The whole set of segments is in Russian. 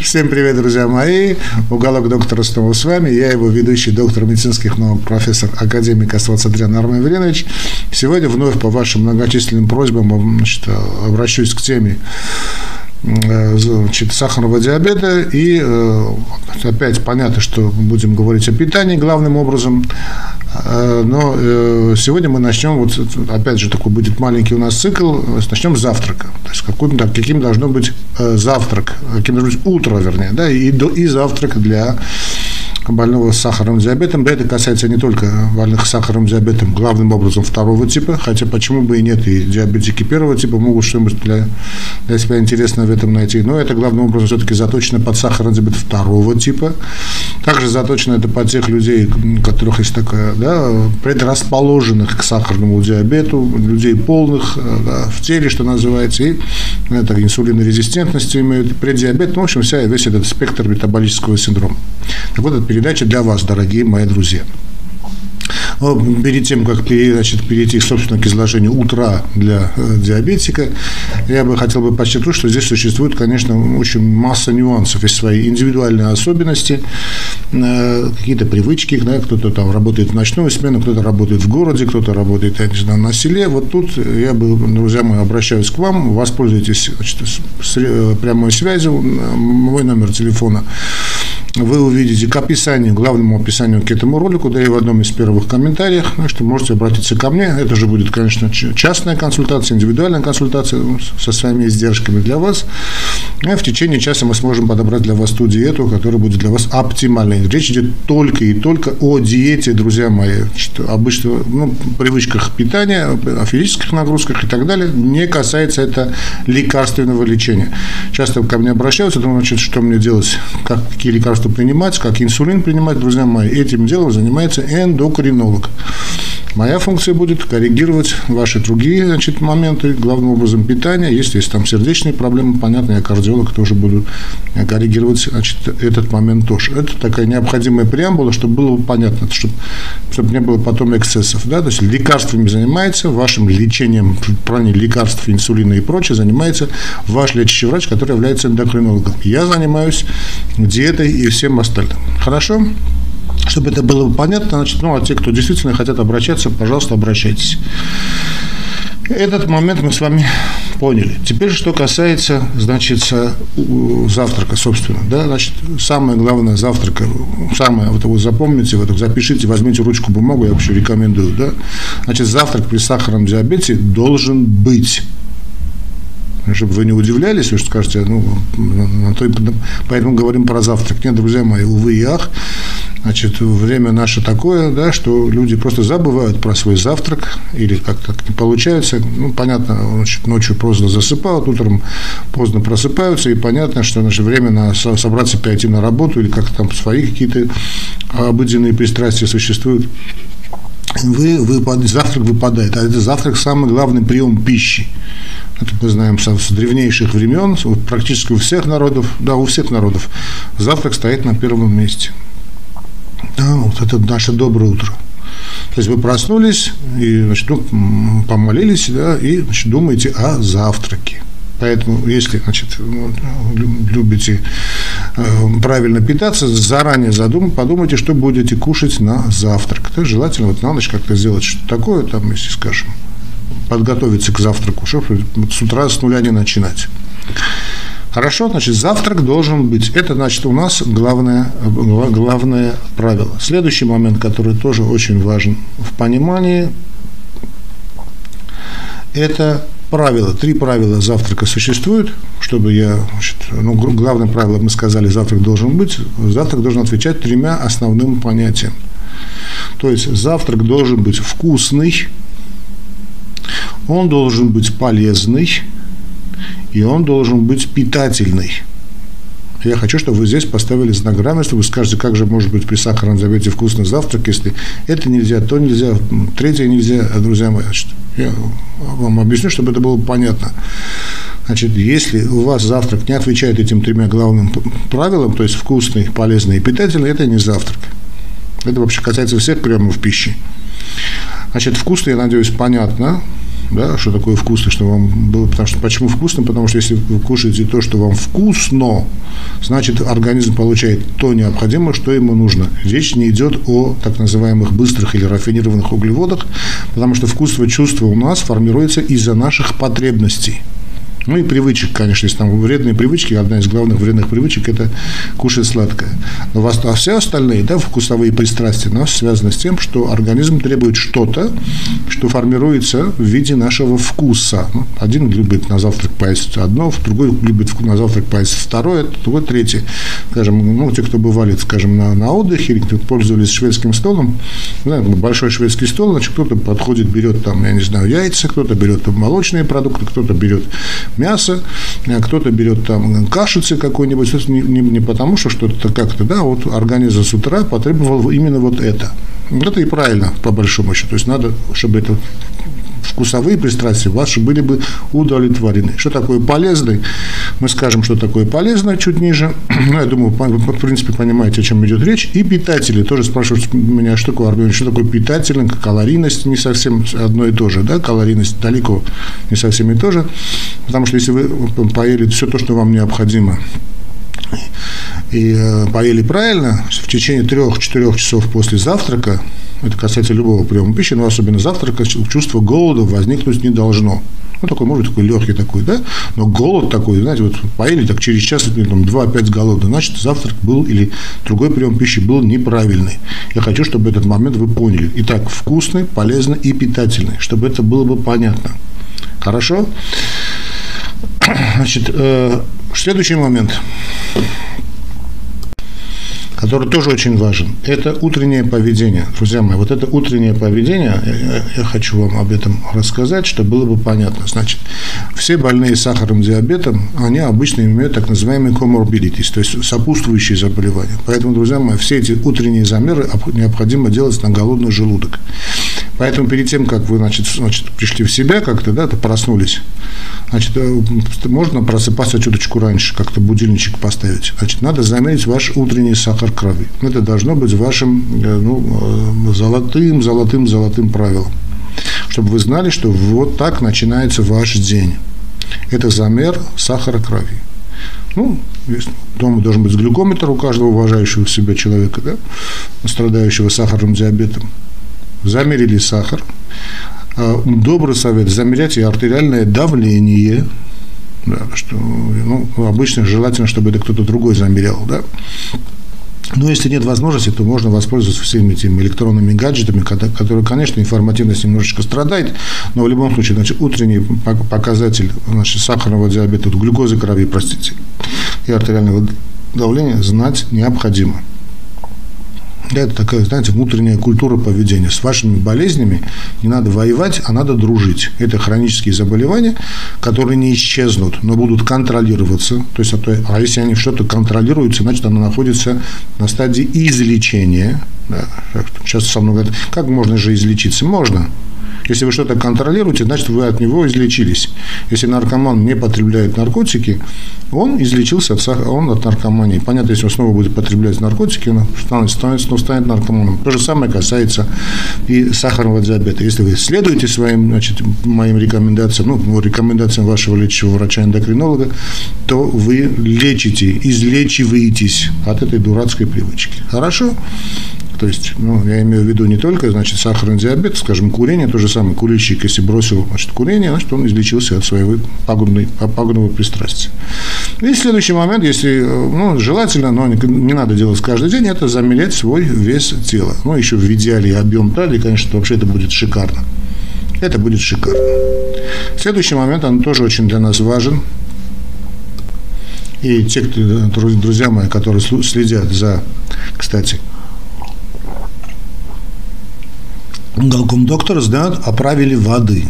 Всем привет, друзья мои. Уголок доктора снова с вами. Я его ведущий доктор медицинских наук, профессор, академик Асвацадрян Армен Валерьевич. Сегодня вновь по вашим многочисленным просьбам значит, обращусь к теме значит, сахарного диабета. И э, опять понятно, что будем говорить о питании главным образом. Э, но сегодня мы начнем, вот опять же такой будет маленький у нас цикл, начнем с завтрака. То есть каким, каким должно быть завтрак, каким должно быть утро, вернее, да, и, и завтрак для больного с сахарным диабетом. Да, это касается не только больных с сахарным диабетом, главным образом второго типа, хотя почему бы и нет, и диабетики первого типа могут что-нибудь для, для себя интересное в этом найти. Но это главным образом все-таки заточено под сахарный диабет второго типа. Также заточено это под тех людей, у которых есть такая, да, предрасположенных к сахарному диабету, людей полных да, в теле, что называется, и это инсулинорезистентность имеют, преддиабет, ну, в общем, вся, весь этот спектр метаболического синдрома. Так вот, эта передача для вас, дорогие мои друзья. Перед тем, как значит, перейти, собственно, к изложению утра для э, диабетика, я бы хотел бы подчеркнуть, что здесь существует, конечно, очень масса нюансов, есть свои индивидуальные особенности, э, какие-то привычки, да, кто-то там работает в ночную смену, кто-то работает в городе, кто-то работает, я не знаю, на селе. Вот тут я бы, друзья мои, обращаюсь к вам, воспользуйтесь значит, прямой связью, мой номер телефона вы увидите к описанию, главному описанию к этому ролику, да и в одном из первых комментариев, так что можете обратиться ко мне. Это же будет, конечно, частная консультация, индивидуальная консультация ну, со своими издержками для вас. И в течение часа мы сможем подобрать для вас ту диету, которая будет для вас оптимальной. Речь идет только и только о диете, друзья мои. Что обычно ну, привычках питания, о физических нагрузках и так далее. Не касается это лекарственного лечения. Часто ко мне обращаются, думают, значит, что мне делать, как, какие лекарства принимать, как инсулин принимать, друзья мои, этим делом занимается эндокринолог. Моя функция будет коррегировать ваши другие значит, моменты, главным образом питания. Если есть там сердечные проблемы, понятно, я кардиолог тоже буду коррегировать значит, этот момент тоже. Это такая необходимая преамбула, чтобы было понятно, чтобы, чтобы не было потом эксцессов. Да? То есть лекарствами занимается, вашим лечением, плане лекарств, инсулина и прочее, занимается ваш лечащий врач, который является эндокринологом. Я занимаюсь диетой и всем остальным. Хорошо? Чтобы это было понятно, значит, ну, а те, кто действительно хотят обращаться, пожалуйста, обращайтесь. Этот момент мы с вами поняли. Теперь, что касается, значит, завтрака, собственно, да, значит, самое главное завтрака, самое, вот вы запомните, вот запишите, возьмите ручку, бумагу, я вообще рекомендую, да, значит, завтрак при сахарном диабете должен быть чтобы вы не удивлялись, вы скажете, ну, на то, поэтому говорим про завтрак. Нет, друзья мои, увы и ах, Значит, время наше такое, да, что люди просто забывают про свой завтрак, или как-то не получается. Ну, понятно, значит, ночью поздно засыпают, утром поздно просыпаются, и понятно, что значит, время на собраться, пойти на работу, или как там свои какие-то обыденные пристрастия существуют вы, вы, завтрак выпадает. А это завтрак самый главный прием пищи. Это мы знаем с, с древнейших времен, практически у всех народов, да, у всех народов, завтрак стоит на первом месте. Да, вот это наше доброе утро. То есть вы проснулись и значит, ну, помолились, да, и значит, думаете о завтраке. Поэтому, если значит, любите э, правильно питаться, заранее задум, подумайте, что будете кушать на завтрак. То есть желательно вот на ночь как-то сделать что-то такое, там, если скажем, подготовиться к завтраку, чтобы с утра с нуля не начинать. Хорошо, значит, завтрак должен быть. Это, значит, у нас главное, главное правило. Следующий момент, который тоже очень важен в понимании, это правила. Три правила завтрака существуют, чтобы я, значит, ну, главное правило, мы сказали, завтрак должен быть. Завтрак должен отвечать тремя основным понятиям. То есть завтрак должен быть вкусный, он должен быть полезный, и он должен быть питательный. Я хочу, чтобы вы здесь поставили знак равенства. Вы скажете, как же может быть при сахарном диабете вкусный завтрак, если это нельзя, то нельзя, третье нельзя, друзья мои. Значит, я вам объясню, чтобы это было понятно. Значит, если у вас завтрак не отвечает этим тремя главным правилам, то есть вкусный, полезный и питательный, это не завтрак. Это вообще касается всех приемов пищи. Значит, вкусный, я надеюсь, понятно. Да, что такое вкусно, что вам было, потому что почему вкусно, потому что если вы кушаете то, что вам вкусно, значит организм получает то необходимое, что ему нужно. Речь не идет о так называемых быстрых или рафинированных углеводах, потому что вкусовое чувство у нас формируется из-за наших потребностей. Ну и привычек, конечно, если там вредные привычки, одна из главных вредных привычек – это кушать сладкое. Но а все остальные, да, вкусовые пристрастия, но связаны с тем, что организм требует что-то, что формируется в виде нашего вкуса. Ну, один любит на завтрак поесть одно, другой любит на завтрак поесть второе, другой третье. Скажем, ну, те, кто бывали, скажем, на, на отдыхе, или кто пользовались шведским столом, знаете, большой шведский стол, значит, кто-то подходит, берет там, я не знаю, яйца, кто-то берет там молочные продукты, кто-то берет мясо, а кто-то берет там кашицы какой-нибудь, не, не, не потому, что что-то как-то, да, вот организм с утра потребовал именно вот это. Это и правильно, по большому счету. То есть надо, чтобы это вкусовые пристрастия ваши были бы удовлетворены. Что такое полезный? Мы скажем, что такое полезное чуть ниже. Ну, я думаю, в принципе, понимаете, о чем идет речь. И питатели. Тоже спрашивают меня, что такое, что такое питательный, калорийность не совсем одно и то же. Да? Калорийность далеко не совсем и то же. Потому что если вы поели все то, что вам необходимо, и э, поели правильно, в течение трех-четырех часов после завтрака это касается любого приема пищи, но особенно завтрака, чувство голода возникнуть не должно. Ну, такой, может, такой легкий такой, да, но голод такой, знаете, вот поели так через час, там, два опять голода, значит, завтрак был или другой прием пищи был неправильный. Я хочу, чтобы этот момент вы поняли. Итак, вкусный, полезный и питательный, чтобы это было бы понятно. Хорошо? Значит, э, следующий момент который тоже очень важен. Это утреннее поведение. Друзья мои, вот это утреннее поведение, я, я хочу вам об этом рассказать, чтобы было бы понятно. Значит, все больные сахарным диабетом, они обычно имеют так называемые comorbidities, то есть сопутствующие заболевания. Поэтому, друзья мои, все эти утренние замеры необходимо делать на голодный желудок. Поэтому перед тем, как вы значит, значит, пришли в себя как-то, да, то проснулись, значит, э, можно просыпаться чуточку раньше, как-то будильничек поставить. Значит, надо замерить ваш утренний сахар крови. Это должно быть вашим э, ну, э, золотым, золотым, золотым правилом. Чтобы вы знали, что вот так начинается ваш день. Это замер сахара крови. Ну, дома должен быть глюкометр у каждого уважающего себя человека, да, страдающего сахарным диабетом замерили сахар. А, добрый совет – замерять и артериальное давление. Да, что, ну, обычно желательно, чтобы это кто-то другой замерял. Да? Но если нет возможности, то можно воспользоваться всеми этими электронными гаджетами, которые, конечно, информативность немножечко страдает, но в любом случае, значит, утренний показатель значит, сахарного диабета, глюкозы крови, простите, и артериального давления знать необходимо. Это такая, знаете, внутренняя культура поведения. С вашими болезнями не надо воевать, а надо дружить. Это хронические заболевания, которые не исчезнут, но будут контролироваться. То есть, а, а если они что-то контролируются, значит, оно находится на стадии излечения. Да. Сейчас со мной говорят, как можно же излечиться? Можно. Если вы что-то контролируете, значит, вы от него излечились. Если наркоман не потребляет наркотики, он излечился от, он от наркомании. Понятно, если он снова будет потреблять наркотики, он станет, станет, снова станет наркоманом. То же самое касается и сахарного диабета. Если вы следуете своим, значит, моим рекомендациям, ну, рекомендациям вашего лечащего врача-эндокринолога, то вы лечите, излечиваетесь от этой дурацкой привычки. Хорошо? То есть, ну, я имею в виду не только, значит, сахарный диабет, скажем, курение, то же самое, курильщик, если бросил, значит, курение, значит, он излечился от своего пагубной, пагубного пристрастия. И следующий момент, если, ну, желательно, но не надо делать каждый день, это замерять свой вес тела. Ну, еще в идеале объем талии, конечно, вообще это будет шикарно. Это будет шикарно. Следующий момент, он тоже очень для нас важен. И те, кто, друзья мои, которые следят за, кстати, Галком доктор знают о правиле воды.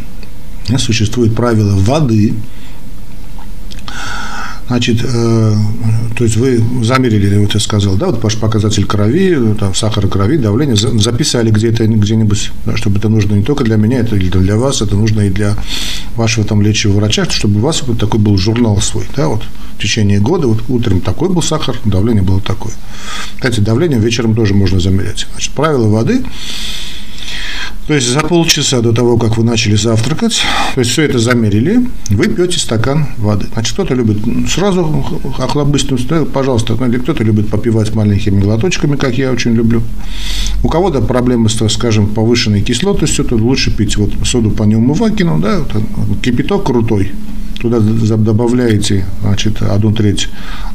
Существует правило воды. Значит, э, то есть вы замерили, вот я сказал, да, вот ваш показатель крови, там, сахара крови, давление, записали где-то, где-нибудь, чтобы это нужно не только для меня, это или для вас, это нужно и для вашего там лечащего врача, чтобы у вас вот такой был журнал свой, да, вот в течение года, вот утром такой был сахар, давление было такое. Кстати, давление вечером тоже можно замерять. Значит, правило воды То есть за полчаса до того, как вы начали завтракать, то есть все это замерили, вы пьете стакан воды. Значит, кто-то любит сразу охлобыстную, пожалуйста, ну, или кто-то любит попивать маленькими глоточками, как я очень люблю. У кого-то проблемы с, скажем, повышенной кислотностью, то лучше пить вот соду по неумывакину, да, кипяток крутой, туда добавляете, значит, одну треть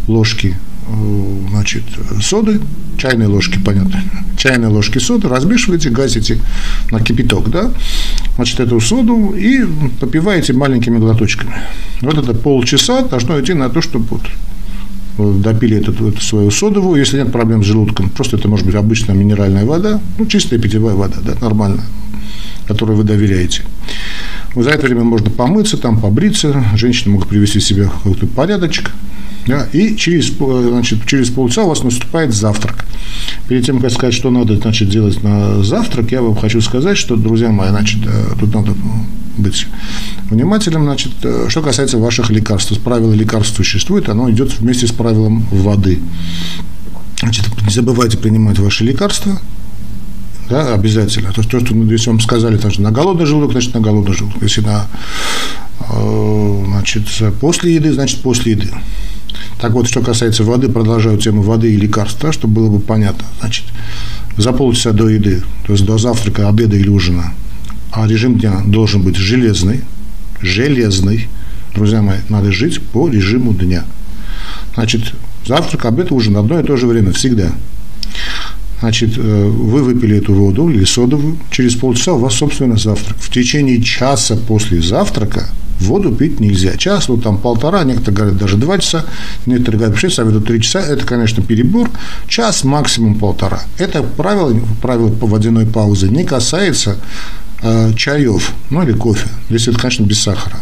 ложки Э, значит, соды, чайные ложки, понятно, чайные ложки соды, размешиваете, гасите на кипяток, да, значит, эту соду и попиваете маленькими глоточками. Вот это полчаса должно идти на то, чтобы вот допили эту, эту свою содовую, если нет проблем с желудком, просто это может быть обычная минеральная вода, ну, чистая питьевая вода, да, нормальная, которой вы доверяете. За это время можно помыться, там побриться, женщины могут привести себе какой-то порядочек, да, и через, значит, через полчаса у вас наступает завтрак. Перед тем, как сказать, что надо значит, делать на завтрак, я вам хочу сказать, что, друзья мои, значит, э, тут надо быть внимательным. Значит, э, что касается ваших лекарств, правило лекарств существует, оно идет вместе с правилом воды. Значит, не забывайте принимать ваши лекарства, да, обязательно. То, что, если вам сказали, значит, на голодный желудок, значит, на голодный желудок. Если на, э, значит, после еды, значит, после еды. Так вот, что касается воды, продолжаю тему воды и лекарств, да, чтобы было бы понятно. Значит, за полчаса до еды, то есть до завтрака, обеда или ужина, а режим дня должен быть железный, железный. Друзья мои, надо жить по режиму дня. Значит, завтрак, обед, ужин одно и то же время, всегда. Значит, э, вы выпили эту воду или содовую, через полчаса у вас, собственно, завтрак. В течение часа после завтрака воду пить нельзя. Час, вот там полтора, некоторые говорят даже два часа, некоторые говорят вообще советуют три часа. Это, конечно, перебор. Час, максимум полтора. Это правило, правило по водяной паузы не касается э, чаев, ну или кофе, если это, конечно, без сахара.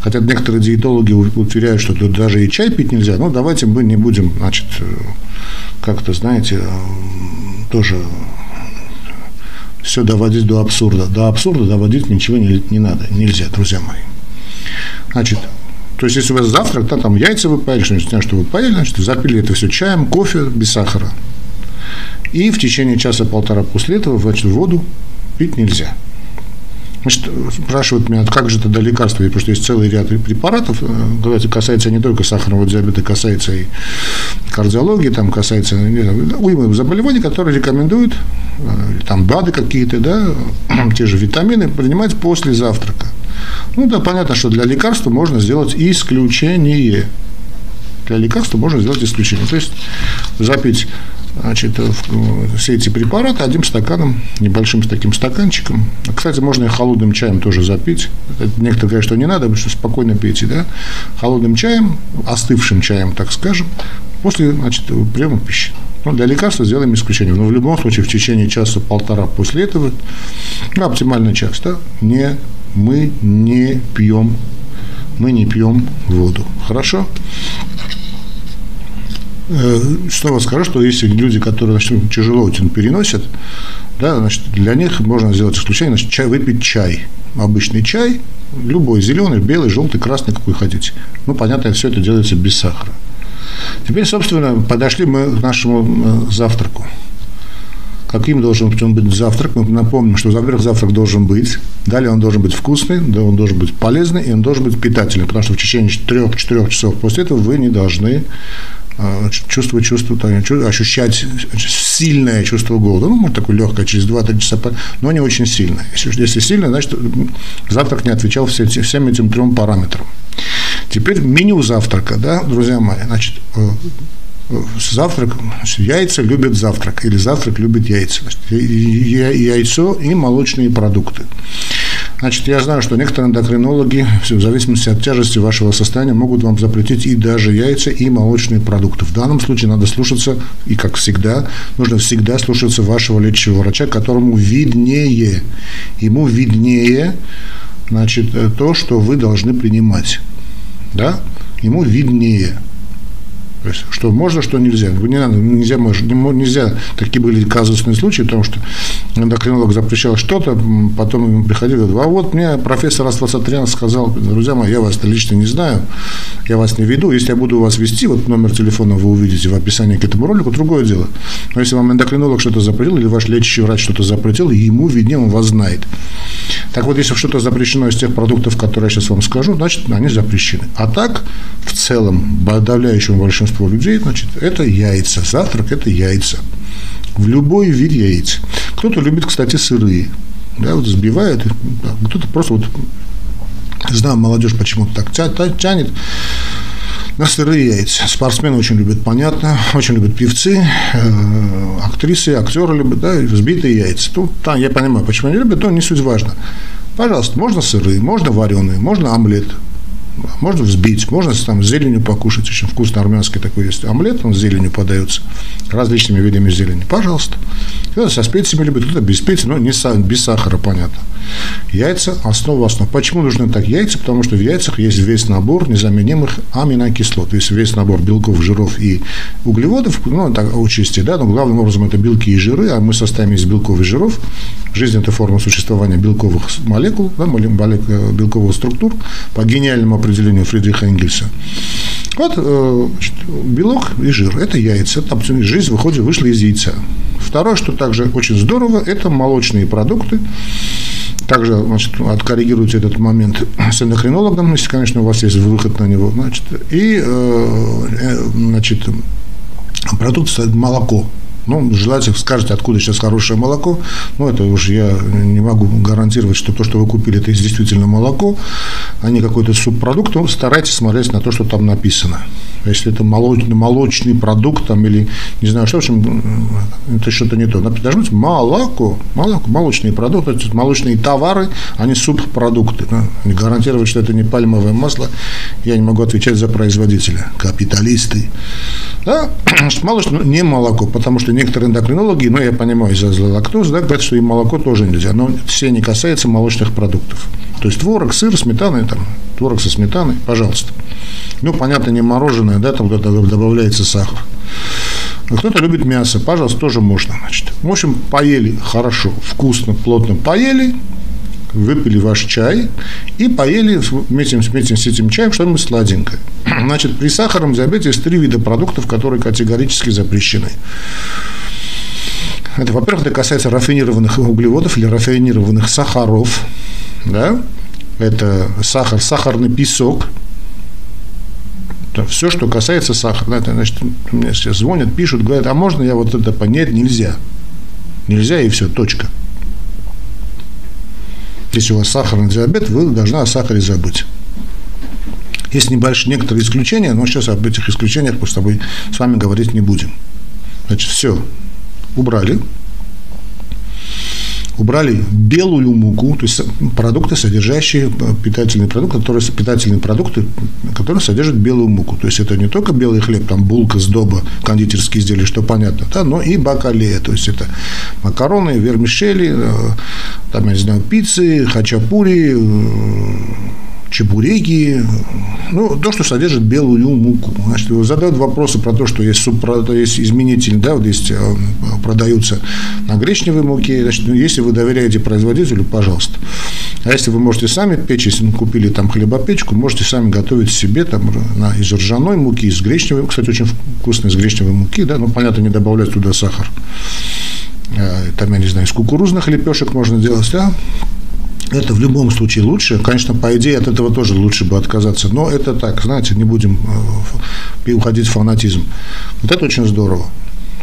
Хотя некоторые диетологи утверждают, что тут даже и чай пить нельзя. Ну, давайте мы не будем, значит, э, как-то, знаете, э, тоже все доводить до абсурда. До абсурда доводить ничего не, не надо, нельзя, друзья мои. Значит, то есть, если у вас завтрак, да, там яйца вы поели, что-нибудь, что вы поели, значит, запили это все чаем, кофе без сахара. И в течение часа-полтора после этого, значит, воду пить нельзя. Значит, спрашивают меня, как же до лекарства, потому что есть целый ряд препаратов, это касается не только сахарного диабета, касается и кардиологии, там касается уймы заболеваний, которые рекомендуют, э, там БАДы какие-то, да, те же витамины принимать после завтрака. Ну да, понятно, что для лекарства можно сделать исключение. Для лекарства можно сделать исключение. То есть запить значит, все эти препараты одним стаканом, небольшим таким стаканчиком. Кстати, можно и холодным чаем тоже запить. Некоторые говорят, что не надо, потому что спокойно пейте, да? Холодным чаем, остывшим чаем, так скажем, после значит, приема пищи. Ну, для лекарства сделаем исключение. Но в любом случае в течение часа-полтора после этого, ну, оптимальный час, да, не мы не пьем, мы не пьем воду. Хорошо? Э, снова скажу, что если люди, которые значит, тяжело очень переносят, да, значит, для них можно сделать исключение, значит, чай, выпить чай. Обычный чай, любой, зеленый, белый, желтый, красный, какой хотите. Ну, понятно, все это делается без сахара. Теперь, собственно, подошли мы к нашему э, завтраку каким должен быть завтрак. Мы напомним, что, во-первых, завтрак должен быть, далее он должен быть вкусный, да, он должен быть полезный, и он должен быть питательный, потому что в течение 3-4 часов после этого вы не должны а, чувствовать чувство, ощущать сильное чувство голода. Ну, может, такое легкое, через 2-3 часа, но не очень сильное. Если, если сильное, значит, завтрак не отвечал все, всем этим трем параметрам. Теперь меню завтрака, да, друзья мои, значит, э, завтрак, значит, яйца любят завтрак, или завтрак любит яйца. Значит, яйцо и молочные продукты. Значит, я знаю, что некоторые эндокринологи, в зависимости от тяжести вашего состояния, могут вам запретить и даже яйца, и молочные продукты. В данном случае надо слушаться, и как всегда, нужно всегда слушаться вашего лечащего врача, которому виднее, ему виднее, значит, то, что вы должны принимать. Да? Ему виднее. То есть, что можно, что нельзя. Не надо, нельзя, нельзя, такие были казусные случаи, потому что эндокринолог запрещал что-то, потом ему приходили, а вот мне профессор Асфасатрян сказал, друзья мои, я вас лично не знаю, я вас не веду, если я буду вас вести, вот номер телефона вы увидите в описании к этому ролику, другое дело. Но если вам эндокринолог что-то запретил, или ваш лечащий врач что-то запретил, ему виднее, он вас знает. Так вот, если что-то запрещено из тех продуктов, которые я сейчас вам скажу, значит, они запрещены. А так, в целом, подавляющему большинству людей, значит, это яйца. Завтрак – это яйца. В любой вид яиц. Кто-то любит, кстати, сырые. Да, вот взбивают, кто-то просто вот знаю, молодежь почему-то так тянет сырые яйца. Спортсмены очень любят, понятно, очень любят певцы, э, актрисы, актеры любят, да, взбитые яйца. Тут, там, я понимаю, почему они любят, но не суть важно. Пожалуйста, можно сырые, можно вареные, можно омлет, можно взбить, можно там с зеленью покушать. Очень вкусный армянский такой есть омлет, он с зеленью подается, различными видами зелени. Пожалуйста. Кто-то со специями любит, кто-то без специй, но не без сахара, понятно. Яйца – основа основ. Почему нужны так яйца? Потому что в яйцах есть весь набор незаменимых аминокислот. То есть весь набор белков, жиров и углеводов, ну, так участи, да, но главным образом это белки и жиры, а мы состоим из белков и жиров. Жизнь – это форма существования белковых молекул, да, э, белковых структур по гениальному определению Фридриха Энгельса. Вот э, значит, белок и жир – это яйца. Там жизнь выходит, вышла из яйца. Второе, что также очень здорово, это молочные продукты. Также значит, откоррегируйте этот момент с эндокринологом, если, конечно, у вас есть выход на него. Значит, и э, э значит, продукт молоко. Ну, желательно скажете, откуда сейчас хорошее молоко. Ну, это уже я не могу гарантировать, что то, что вы купили, это действительно молоко, а не какой-то субпродукт. Ну, старайтесь смотреть на то, что там написано. Если это молочный, молочный продукт там, или не знаю что, в общем, это что-то не то. Должно быть молоко, молоко, молочные продукты, это молочные товары, а не субпродукты. Да? Гарантировать, что это не пальмовое масло, я не могу отвечать за производителя. Капиталисты. Да? Молочное, не молоко, потому что некоторые эндокринологи, ну, я понимаю, из-за лактозы, да, говорят, что и молоко тоже нельзя, но все не касается молочных продуктов. То есть творог, сыр, сметана, там, творог со сметаной, пожалуйста. Ну, понятно, не мороженое, да, там добавляется сахар. Кто-то любит мясо, пожалуйста, тоже можно. Значит. В общем, поели хорошо, вкусно, плотно поели, выпили ваш чай и поели вместе, вместе с этим чаем что-нибудь сладенькое. Значит, при сахарном диабете есть три вида продуктов, которые категорически запрещены. Это, во-первых, это касается рафинированных углеводов или рафинированных сахаров. Да? Это сахар, сахарный песок, все, что касается сахара. Это, значит, мне сейчас звонят, пишут, говорят, а можно я вот это понять? Нельзя. Нельзя, и все, точка. Если у вас сахарный диабет, вы должны о сахаре забыть. Есть небольшие некоторые исключения, но сейчас об этих исключениях мы с тобой с вами говорить не будем. Значит, все убрали. Убрали белую муку, то есть продукты, содержащие питательные продукты, которые, питательные продукты, которые содержат белую муку. То есть это не только белый хлеб, там булка, сдоба, кондитерские изделия, что понятно, да, но и бакалея. То есть это макароны, вермишели, э, там, я не знаю, пиццы, хачапури, э, чебуреки, ну, то, что содержит белую муку. Значит, задают вопросы про то, что есть, субпродукт, есть изменитель, да, вот есть, э, продаются на гречневой муке. Значит, ну, если вы доверяете производителю, пожалуйста. А если вы можете сами печь, если вы купили там хлебопечку, можете сами готовить себе там на, из ржаной муки, из гречневой, кстати, очень вкусно из гречневой муки, да, ну, понятно, не добавлять туда сахар. Э, там, я не знаю, из кукурузных лепешек можно делать, да, это в любом случае лучше. Конечно, по идее, от этого тоже лучше бы отказаться. Но это так, знаете, не будем э, уходить в фанатизм. Вот это очень здорово.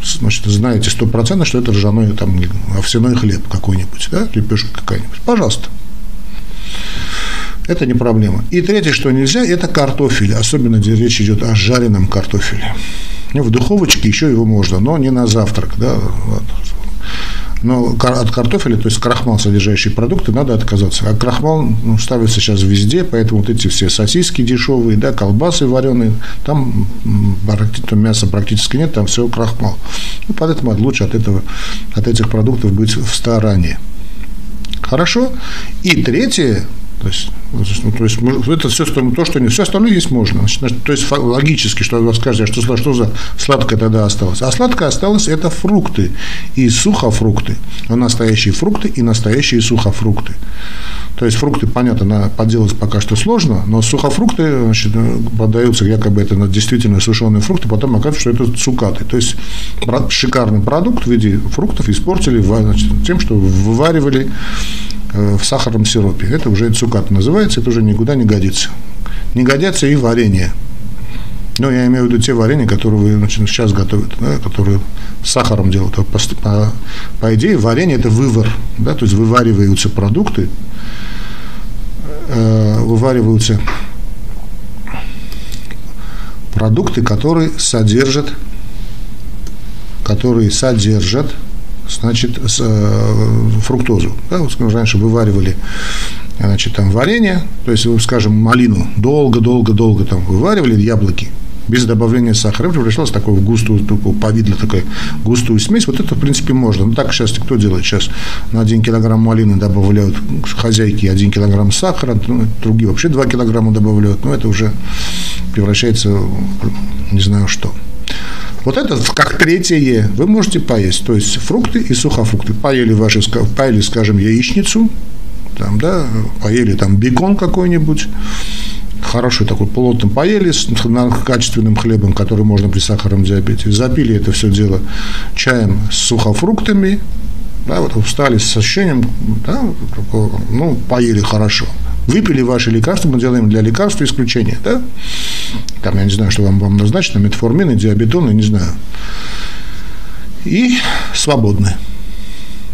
Значит, знаете стопроцентно, что это ржаной там, овсяной хлеб какой-нибудь, да, лепешка какая-нибудь. Пожалуйста. Это не проблема. И третье, что нельзя, это картофель. Особенно, где речь идет о жареном картофеле. В духовочке еще его можно, но не на завтрак. Да? Вот. Но от картофеля, то есть крахмал содержащие продукты, надо отказаться. А крахмал ну, ставится сейчас везде, поэтому вот эти все сосиски дешевые, да, колбасы вареные, там мяса практически нет, там все крахмал. Ну, поэтому лучше от, этого, от этих продуктов быть в стороне. Хорошо. И третье, то есть Ну, то есть это все то, что не все остальное есть можно. Значит, то есть логически, что вы скажете, что, что за сладкое тогда осталось. А сладкое осталось это фрукты и сухофрукты. Но настоящие фрукты и настоящие сухофрукты. То есть фрукты, понятно, поделать пока что сложно, но сухофрукты значит, продаются якобы это действительно сушеные фрукты, потом оказывается, что это цукаты. То есть шикарный продукт в виде фруктов испортили значит, тем, что вываривали э, в сахарном сиропе. Это уже цукат называется, это уже никуда не годится. Не годятся и варенье. Ну, я имею в виду те варенья, которые значит, сейчас готовят, да, которые с сахаром делают. По, по, по идее, варенье – это вывар, да, то есть вывариваются продукты, э, вывариваются продукты, которые содержат, которые содержат значит, с, э, фруктозу. Да, вот, раньше вываривали значит, там варенье, то есть, скажем, малину долго-долго-долго там вываривали, яблоки, без добавления сахара, превращалась в такую густую, такую повидло, такую густую смесь. Вот это, в принципе, можно. Но так сейчас кто делает? Сейчас на 1 килограмм малины добавляют хозяйки 1 килограмм сахара, ну, другие вообще 2 килограмма добавляют. Но это уже превращается в не знаю что. Вот это как третье вы можете поесть. То есть фрукты и сухофрукты. Поели ваши, поели, скажем, яичницу, там, да, поели там бекон какой-нибудь, хороший такой плотно поели с качественным хлебом, который можно при сахарном диабете, запили это все дело чаем с сухофруктами, да, вот встали с ощущением, да, ну, поели хорошо. Выпили ваши лекарства, мы делаем для лекарства исключение, да? Там, я не знаю, что вам, вам назначено, метформин, диабетон, я не знаю. И свободны.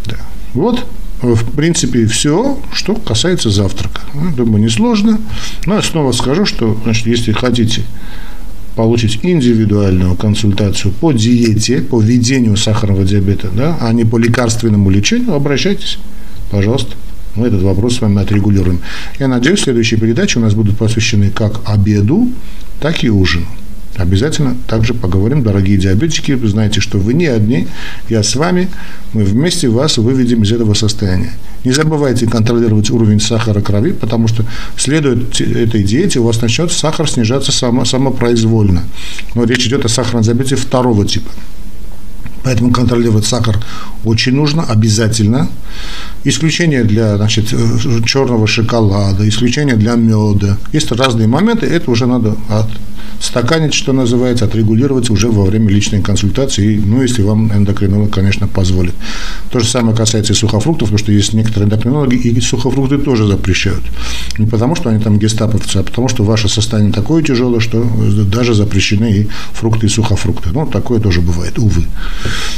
Да. Вот в принципе, все, что касается завтрака. Ну, думаю, несложно. Но я снова скажу, что, значит, если хотите получить индивидуальную консультацию по диете, по ведению сахарного диабета, да, а не по лекарственному лечению, обращайтесь, пожалуйста. Мы этот вопрос с вами отрегулируем. Я надеюсь, следующие передачи у нас будут посвящены как обеду, так и ужину. Обязательно также поговорим, дорогие диабетики. Знаете, что вы не одни, я с вами. Мы вместе вас выведем из этого состояния. Не забывайте контролировать уровень сахара крови, потому что следуя этой диете у вас начнет сахар снижаться само, самопроизвольно. Но речь идет о сахарном диабете второго типа. Поэтому контролировать сахар очень нужно, обязательно. Исключение для значит, черного шоколада, исключение для меда. Есть разные моменты, это уже надо от стаканить, что называется, отрегулировать уже во время личной консультации, ну, если вам эндокринолог, конечно, позволит. То же самое касается и сухофруктов, потому что есть некоторые эндокринологи, и сухофрукты тоже запрещают. Не потому, что они там гестаповцы, а потому, что ваше состояние такое тяжелое, что даже запрещены и фрукты, и сухофрукты. Ну, такое тоже бывает, увы.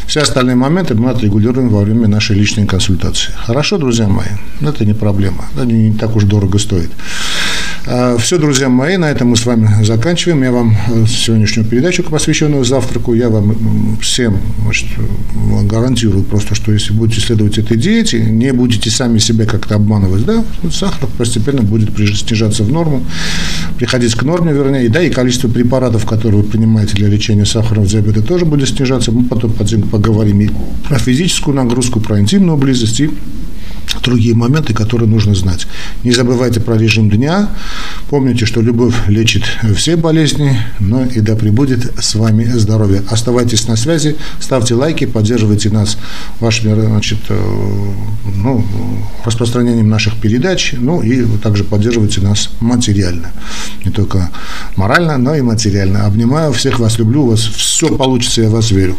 Все остальные моменты мы отрегулируем во время нашей личной консультации. Хорошо, друзья мои, это не проблема, это не так уж дорого стоит. А, Все, друзья мои, на этом мы с вами заканчиваем. Я вам э, сегодняшнюю передачу, посвященную завтраку, я вам всем значит, гарантирую просто, что если будете следовать этой диете, не будете сами себя как-то обманывать, да, сахар постепенно будет снижаться в норму, приходить к норме, вернее, да, и количество препаратов, которые вы принимаете для лечения сахарного диабета, тоже будет снижаться. Мы потом поговорим и про физическую нагрузку, про интимную близость и другие моменты, которые нужно знать. Не забывайте про режим дня. Помните, что любовь лечит все болезни, но и да пребудет с вами здоровье. Оставайтесь на связи, ставьте лайки, поддерживайте нас вашими значит, э, ну, распространением наших передач, ну и также поддерживайте нас материально. Не только морально, но и материально. Обнимаю всех вас, люблю вас. Все получится, я вас верю.